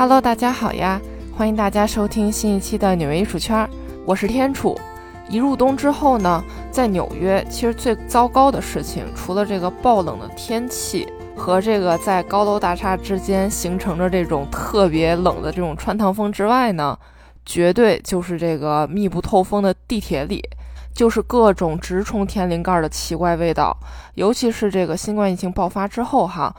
Hello，大家好呀！欢迎大家收听新一期的纽约艺术圈，我是天楚。一入冬之后呢，在纽约其实最糟糕的事情，除了这个暴冷的天气和这个在高楼大厦之间形成着这种特别冷的这种穿堂风之外呢，绝对就是这个密不透风的地铁里，就是各种直冲天灵盖的奇怪味道。尤其是这个新冠疫情爆发之后哈。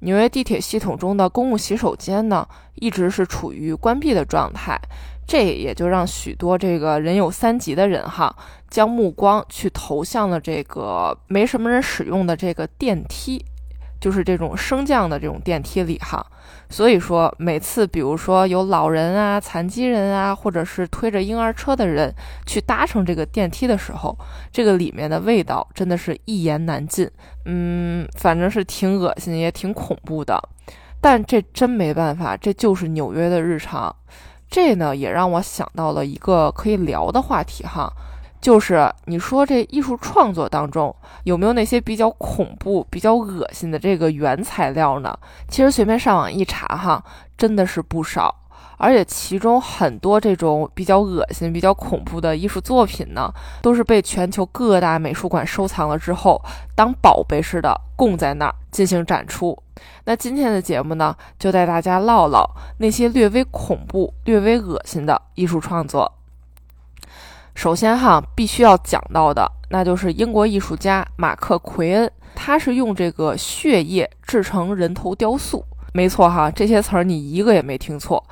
纽约地铁系统中的公共洗手间呢，一直是处于关闭的状态，这也就让许多这个人有三急的人哈，将目光去投向了这个没什么人使用的这个电梯。就是这种升降的这种电梯里哈，所以说每次比如说有老人啊、残疾人啊，或者是推着婴儿车的人去搭乘这个电梯的时候，这个里面的味道真的是一言难尽。嗯，反正是挺恶心，也挺恐怖的。但这真没办法，这就是纽约的日常。这呢也让我想到了一个可以聊的话题哈。就是你说这艺术创作当中有没有那些比较恐怖、比较恶心的这个原材料呢？其实随便上网一查哈，真的是不少。而且其中很多这种比较恶心、比较恐怖的艺术作品呢，都是被全球各大美术馆收藏了之后，当宝贝似的供在那儿进行展出。那今天的节目呢，就带大家唠唠那些略微恐怖、略微恶心的艺术创作。首先哈，必须要讲到的，那就是英国艺术家马克·奎恩，他是用这个血液制成人头雕塑。没错哈，这些词儿你一个也没听错。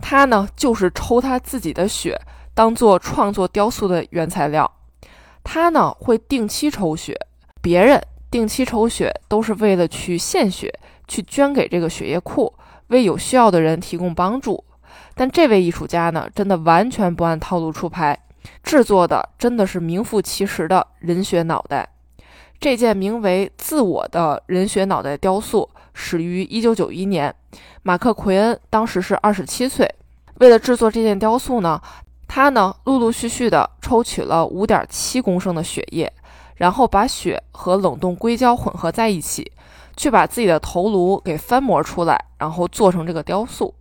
他呢，就是抽他自己的血当做创作雕塑的原材料。他呢，会定期抽血，别人定期抽血都是为了去献血，去捐给这个血液库，为有需要的人提供帮助。但这位艺术家呢，真的完全不按套路出牌。制作的真的是名副其实的人血脑袋。这件名为“自我”的人血脑袋雕塑始于1991年，马克·奎恩当时是27岁。为了制作这件雕塑呢，他呢陆陆续续的抽取了5.7公升的血液，然后把血和冷冻硅胶混合在一起，去把自己的头颅给翻模出来，然后做成这个雕塑。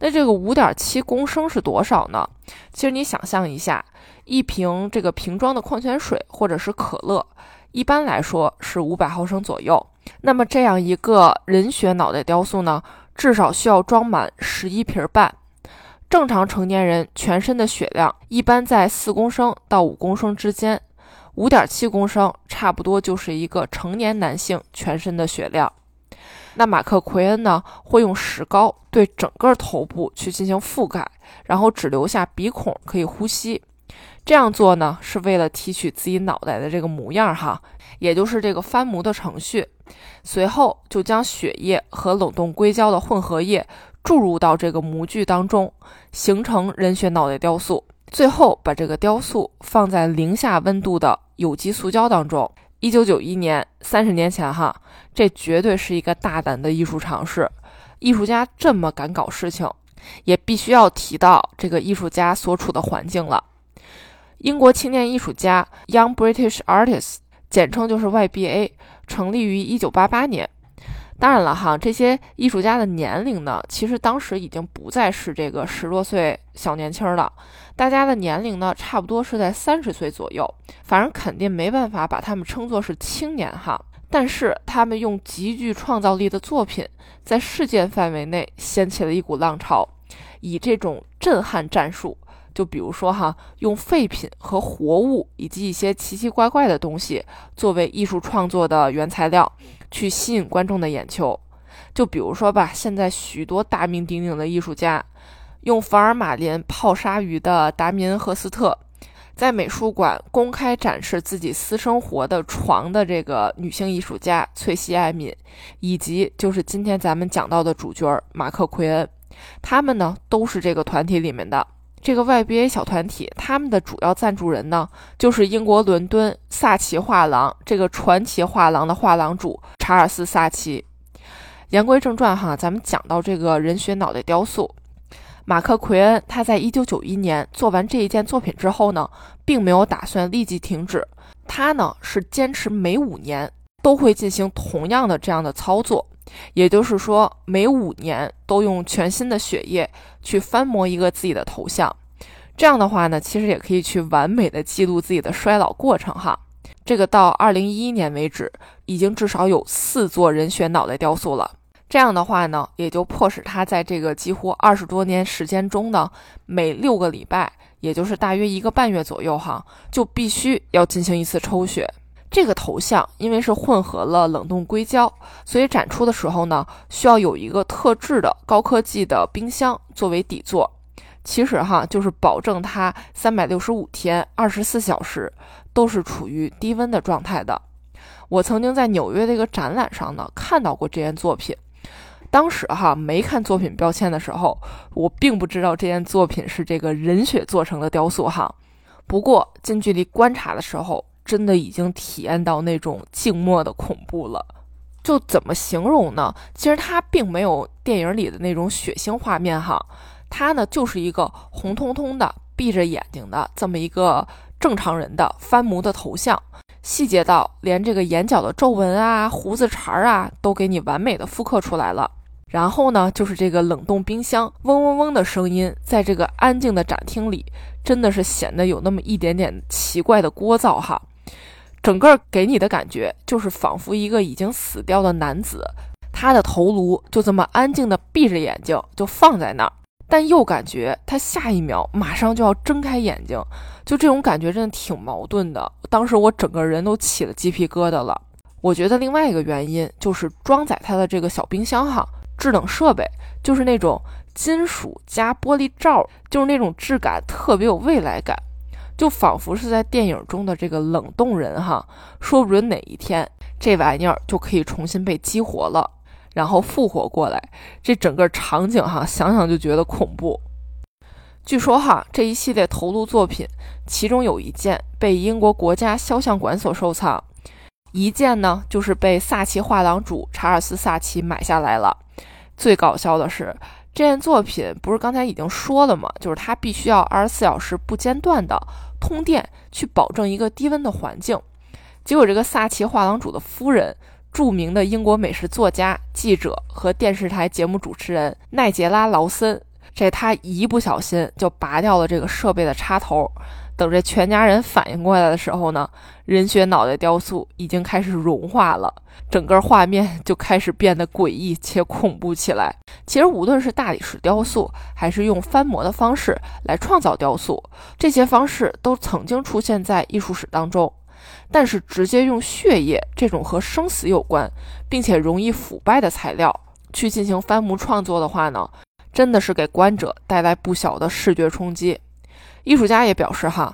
那这个5.7公升是多少呢？其实你想象一下。一瓶这个瓶装的矿泉水或者是可乐，一般来说是五百毫升左右。那么这样一个人血脑袋雕塑呢，至少需要装满十一瓶半。正常成年人全身的血量一般在四公升到五公升之间，五点七公升差不多就是一个成年男性全身的血量。那马克·奎恩呢，会用石膏对整个头部去进行覆盖，然后只留下鼻孔可以呼吸。这样做呢，是为了提取自己脑袋的这个模样哈，也就是这个翻模的程序。随后就将血液和冷冻硅胶的混合液注入到这个模具当中，形成人血脑袋雕塑。最后把这个雕塑放在零下温度的有机塑胶当中。一九九一年，三十年前哈，这绝对是一个大胆的艺术尝试。艺术家这么敢搞事情，也必须要提到这个艺术家所处的环境了。英国青年艺术家 Young British Artists，简称就是 YBA，成立于一九八八年。当然了哈，这些艺术家的年龄呢，其实当时已经不再是这个十多岁小年轻了，大家的年龄呢，差不多是在三十岁左右。反正肯定没办法把他们称作是青年哈，但是他们用极具创造力的作品，在世界范围内掀起了一股浪潮，以这种震撼战术。就比如说哈，用废品和活物以及一些奇奇怪怪的东西作为艺术创作的原材料，去吸引观众的眼球。就比如说吧，现在许多大名鼎鼎的艺术家，用福尔马林泡鲨鱼的达米恩·赫斯特，在美术馆公开展示自己私生活的床的这个女性艺术家翠西·艾敏，以及就是今天咱们讲到的主角马克·奎恩，他们呢都是这个团体里面的。这个 YBA 小团体，他们的主要赞助人呢，就是英国伦敦萨奇画廊这个传奇画廊的画廊主查尔斯·萨奇。言归正传哈，咱们讲到这个人血脑袋雕塑，马克·奎恩他在1991年做完这一件作品之后呢，并没有打算立即停止，他呢是坚持每五年都会进行同样的这样的操作，也就是说，每五年都用全新的血液去翻模一个自己的头像。这样的话呢，其实也可以去完美的记录自己的衰老过程哈。这个到二零一一年为止，已经至少有四座人血脑袋雕塑了。这样的话呢，也就迫使他在这个几乎二十多年时间中呢，每六个礼拜，也就是大约一个半月左右哈，就必须要进行一次抽血。这个头像因为是混合了冷冻硅胶，所以展出的时候呢，需要有一个特制的高科技的冰箱作为底座。其实哈，就是保证它三百六十五天、二十四小时都是处于低温的状态的。我曾经在纽约的一个展览上呢，看到过这件作品。当时哈没看作品标签的时候，我并不知道这件作品是这个人血做成的雕塑哈。不过近距离观察的时候，真的已经体验到那种静默的恐怖了。就怎么形容呢？其实它并没有电影里的那种血腥画面哈。它呢，就是一个红彤彤的、闭着眼睛的这么一个正常人的翻模的头像，细节到连这个眼角的皱纹啊、胡子茬儿啊，都给你完美的复刻出来了。然后呢，就是这个冷冻冰箱嗡嗡嗡的声音，在这个安静的展厅里，真的是显得有那么一点点奇怪的聒噪哈。整个给你的感觉就是仿佛一个已经死掉的男子，他的头颅就这么安静的闭着眼睛就放在那儿。但又感觉他下一秒马上就要睁开眼睛，就这种感觉真的挺矛盾的。当时我整个人都起了鸡皮疙瘩了。我觉得另外一个原因就是装载它的这个小冰箱哈，制冷设备就是那种金属加玻璃罩，就是那种质感特别有未来感，就仿佛是在电影中的这个冷冻人哈，说不准哪一天这玩意儿就可以重新被激活了。然后复活过来，这整个场景哈，想想就觉得恐怖。据说哈，这一系列头颅作品，其中有一件被英国国家肖像馆所收藏，一件呢就是被萨奇画廊主查尔斯·萨奇买下来了。最搞笑的是，这件作品不是刚才已经说了吗？就是它必须要二十四小时不间断的通电，去保证一个低温的环境。结果这个萨奇画廊主的夫人。著名的英国美食作家、记者和电视台节目主持人奈杰拉·劳森，这他一不小心就拔掉了这个设备的插头。等这全家人反应过来的时候呢，人血脑袋雕塑已经开始融化了，整个画面 就开始变得诡异且恐怖起来。其实，无论是大理石雕塑，还是用翻模的方式来创造雕塑，这些方式都曾经出现在艺术史当中。但是直接用血液这种和生死有关，并且容易腐败的材料去进行翻模创作的话呢，真的是给观者带来不小的视觉冲击。艺术家也表示哈，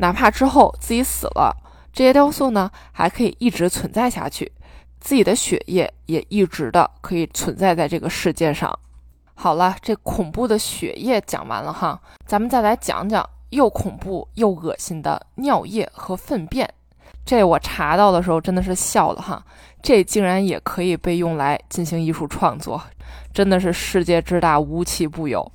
哪怕之后自己死了，这些雕塑呢还可以一直存在下去，自己的血液也一直的可以存在在这个世界上。好了，这恐怖的血液讲完了哈，咱们再来讲讲又恐怖又恶心的尿液和粪便。这我查到的时候真的是笑了哈，这竟然也可以被用来进行艺术创作，真的是世界之大无奇不有。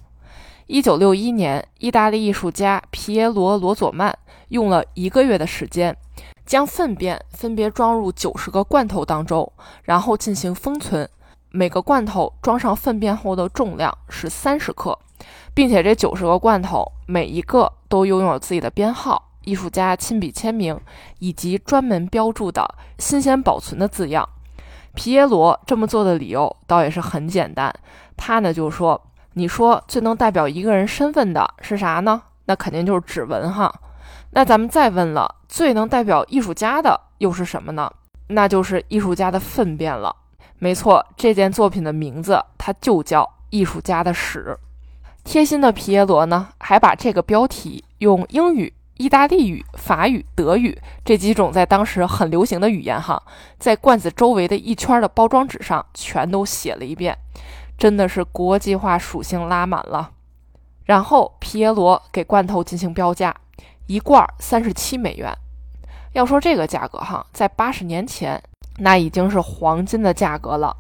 一九六一年，意大利艺术家皮耶罗·罗佐曼用了一个月的时间，将粪便分别装入九十个罐头当中，然后进行封存。每个罐头装上粪便后的重量是三十克，并且这九十个罐头每一个都拥有自己的编号。艺术家亲笔签名，以及专门标注的“新鲜保存”的字样。皮耶罗这么做的理由倒也是很简单，他呢就说：“你说最能代表一个人身份的是啥呢？那肯定就是指纹哈。那咱们再问了，最能代表艺术家的又是什么呢？那就是艺术家的粪便了。没错，这件作品的名字它就叫《艺术家的屎》。贴心的皮耶罗呢，还把这个标题用英语。”意大利语、法语、德语这几种在当时很流行的语言，哈，在罐子周围的一圈的包装纸上全都写了一遍，真的是国际化属性拉满了。然后皮耶罗给罐头进行标价，一罐三十七美元。要说这个价格，哈，在八十年前那已经是黄金的价格了。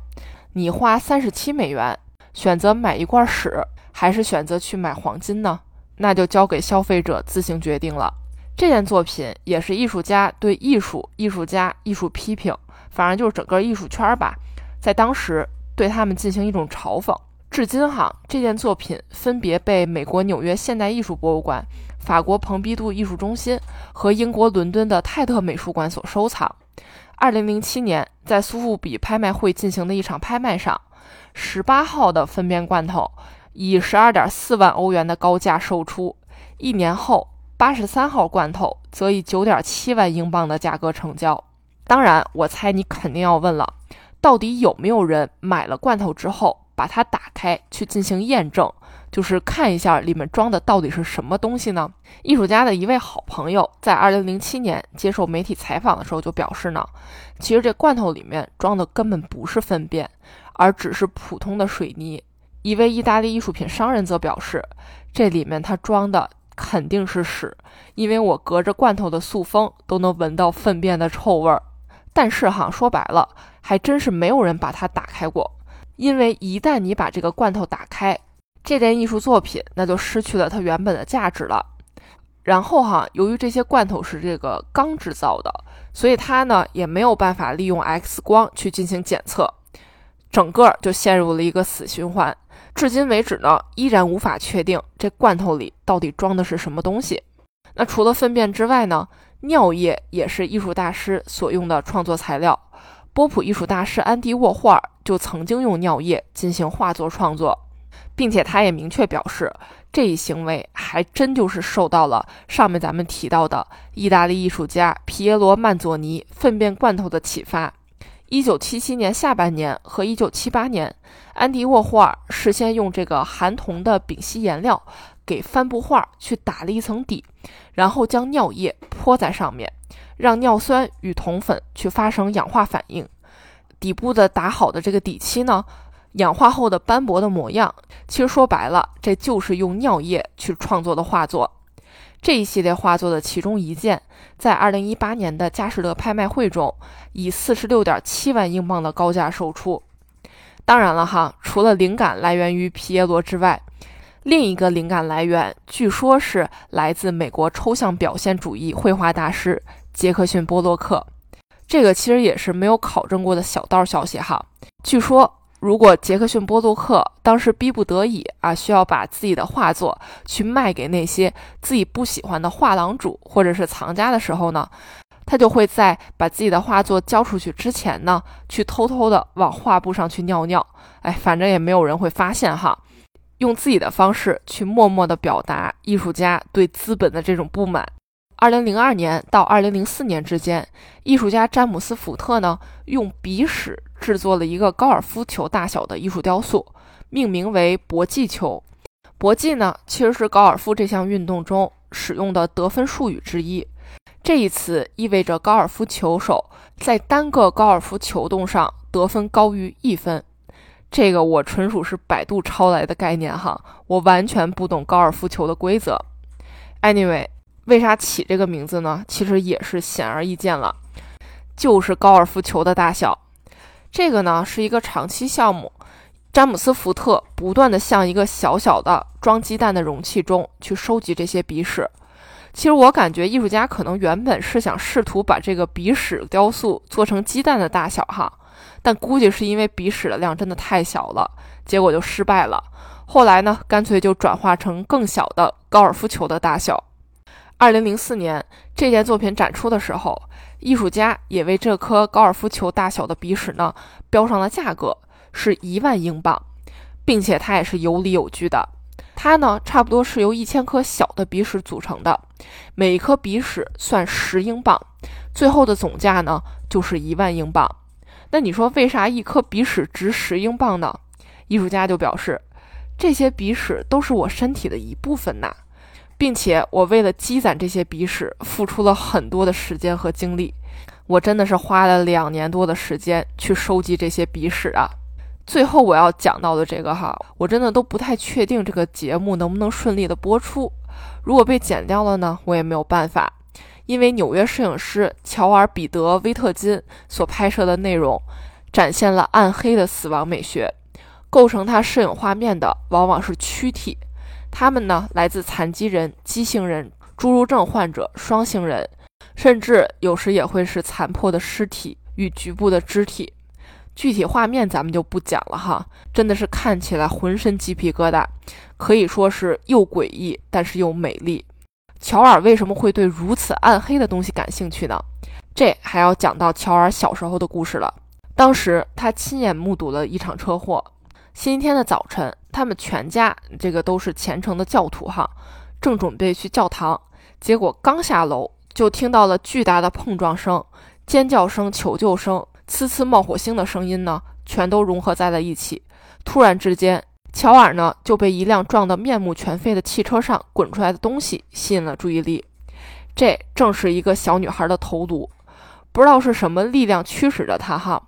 你花三十七美元选择买一罐屎，还是选择去买黄金呢？那就交给消费者自行决定了。这件作品也是艺术家对艺术、艺术家、艺术批评，反正就是整个艺术圈吧，在当时对他们进行一种嘲讽。至今哈，这件作品分别被美国纽约现代艺术博物馆、法国蓬皮杜艺术中心和英国伦敦的泰特美术馆所收藏。二零零七年，在苏富比拍卖会进行的一场拍卖上，十八号的分辨罐头以十二点四万欧元的高价售出。一年后，八十三号罐头则以九点七万英镑的价格成交。当然，我猜你肯定要问了，到底有没有人买了罐头之后把它打开去进行验证，就是看一下里面装的到底是什么东西呢？艺术家的一位好朋友在二零零七年接受媒体采访的时候就表示呢，其实这罐头里面装的根本不是粪便，而只是普通的水泥。一位意大利艺术品商人则表示，这里面他装的。肯定是屎，因为我隔着罐头的塑封都能闻到粪便的臭味儿。但是哈，说白了，还真是没有人把它打开过，因为一旦你把这个罐头打开，这件艺术作品那就失去了它原本的价值了。然后哈，由于这些罐头是这个钢制造的，所以它呢也没有办法利用 X 光去进行检测，整个就陷入了一个死循环。至今为止呢，依然无法确定这罐头里到底装的是什么东西。那除了粪便之外呢，尿液也是艺术大师所用的创作材料。波普艺术大师安迪沃霍尔就曾经用尿液进行画作创作，并且他也明确表示，这一行为还真就是受到了上面咱们提到的意大利艺术家皮耶罗曼佐尼粪便罐头的启发。一九七七年下半年和一九七八年，安迪沃霍尔事先用这个含铜的丙烯颜料给帆布画去打了一层底，然后将尿液泼在上面，让尿酸与铜粉去发生氧化反应。底部的打好的这个底漆呢，氧化后的斑驳的模样，其实说白了，这就是用尿液去创作的画作。这一系列画作的其中一件，在二零一八年的佳士得拍卖会中，以四十六点七万英镑的高价售出。当然了哈，除了灵感来源于皮耶罗之外，另一个灵感来源据说是来自美国抽象表现主义绘画大师杰克逊波洛克。这个其实也是没有考证过的小道消息哈。据说。如果杰克逊·波洛克当时逼不得已啊，需要把自己的画作去卖给那些自己不喜欢的画廊主或者是藏家的时候呢，他就会在把自己的画作交出去之前呢，去偷偷的往画布上去尿尿。哎，反正也没有人会发现哈，用自己的方式去默默的表达艺术家对资本的这种不满。二零零二年到二零零四年之间，艺术家詹姆斯·福特呢，用鼻屎制作了一个高尔夫球大小的艺术雕塑，命名为“搏击球”。搏击呢，其实是高尔夫这项运动中使用的得分术语之一。这一词意味着高尔夫球手在单个高尔夫球洞上得分高于一分。这个我纯属是百度抄来的概念哈，我完全不懂高尔夫球的规则。Anyway。为啥起这个名字呢？其实也是显而易见了，就是高尔夫球的大小。这个呢是一个长期项目，詹姆斯·福特不断的向一个小小的装鸡蛋的容器中去收集这些鼻屎。其实我感觉艺术家可能原本是想试图把这个鼻屎雕塑做成鸡蛋的大小哈，但估计是因为鼻屎的量真的太小了，结果就失败了。后来呢，干脆就转化成更小的高尔夫球的大小。二零零四年，这件作品展出的时候，艺术家也为这颗高尔夫球大小的鼻屎呢标上了价格，是一万英镑，并且它也是有理有据的。它呢，差不多是由一千颗小的鼻屎组成的，每一颗鼻屎算十英镑，最后的总价呢就是一万英镑。那你说为啥一颗鼻屎值十英镑呢？艺术家就表示，这些鼻屎都是我身体的一部分呐。并且我为了积攒这些鼻屎，付出了很多的时间和精力。我真的是花了两年多的时间去收集这些鼻屎啊！最后我要讲到的这个哈，我真的都不太确定这个节目能不能顺利的播出。如果被剪掉了呢，我也没有办法，因为纽约摄影师乔尔·彼得·威特金所拍摄的内容，展现了暗黑的死亡美学，构成他摄影画面的往往是躯体。他们呢，来自残疾人、畸形人、侏儒症患者、双性人，甚至有时也会是残破的尸体与局部的肢体。具体画面咱们就不讲了哈，真的是看起来浑身鸡皮疙瘩，可以说是又诡异，但是又美丽。乔尔为什么会对如此暗黑的东西感兴趣呢？这还要讲到乔尔小时候的故事了。当时他亲眼目睹了一场车祸。星期天的早晨，他们全家这个都是虔诚的教徒哈，正准备去教堂，结果刚下楼就听到了巨大的碰撞声、尖叫声、求救声。呲呲冒火星的声音呢，全都融合在了一起。突然之间，乔尔呢就被一辆撞得面目全非的汽车上滚出来的东西吸引了注意力。这正是一个小女孩的头颅，不知道是什么力量驱使着她哈。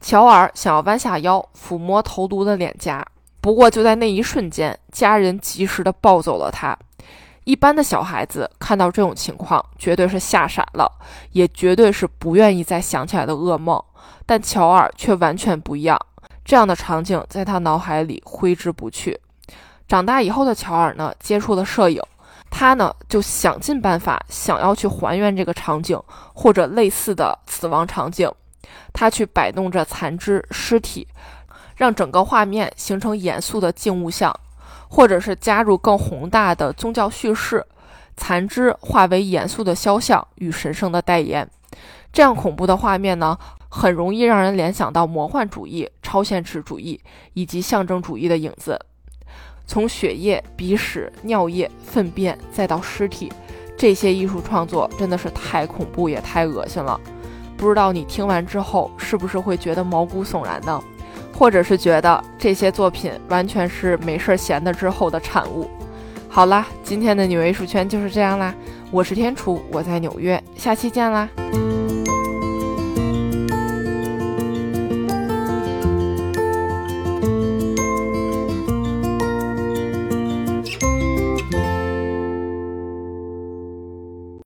乔尔想要弯下腰抚摸头颅的脸颊，不过就在那一瞬间，家人及时的抱走了他。一般的小孩子看到这种情况，绝对是吓傻了，也绝对是不愿意再想起来的噩梦。但乔尔却完全不一样，这样的场景在他脑海里挥之不去。长大以后的乔尔呢，接触了摄影，他呢就想尽办法想要去还原这个场景或者类似的死亡场景。他去摆弄着残肢、尸体，让整个画面形成严肃的静物像，或者是加入更宏大的宗教叙事，残肢化为严肃的肖像与神圣的代言。这样恐怖的画面呢？很容易让人联想到魔幻主义、超现实主义以及象征主义的影子。从血液、鼻屎、尿液、粪便，再到尸体，这些艺术创作真的是太恐怖也太恶心了。不知道你听完之后是不是会觉得毛骨悚然呢？或者是觉得这些作品完全是没事闲的之后的产物？好啦，今天的纽约艺术圈就是这样啦。我是天楚，我在纽约，下期见啦。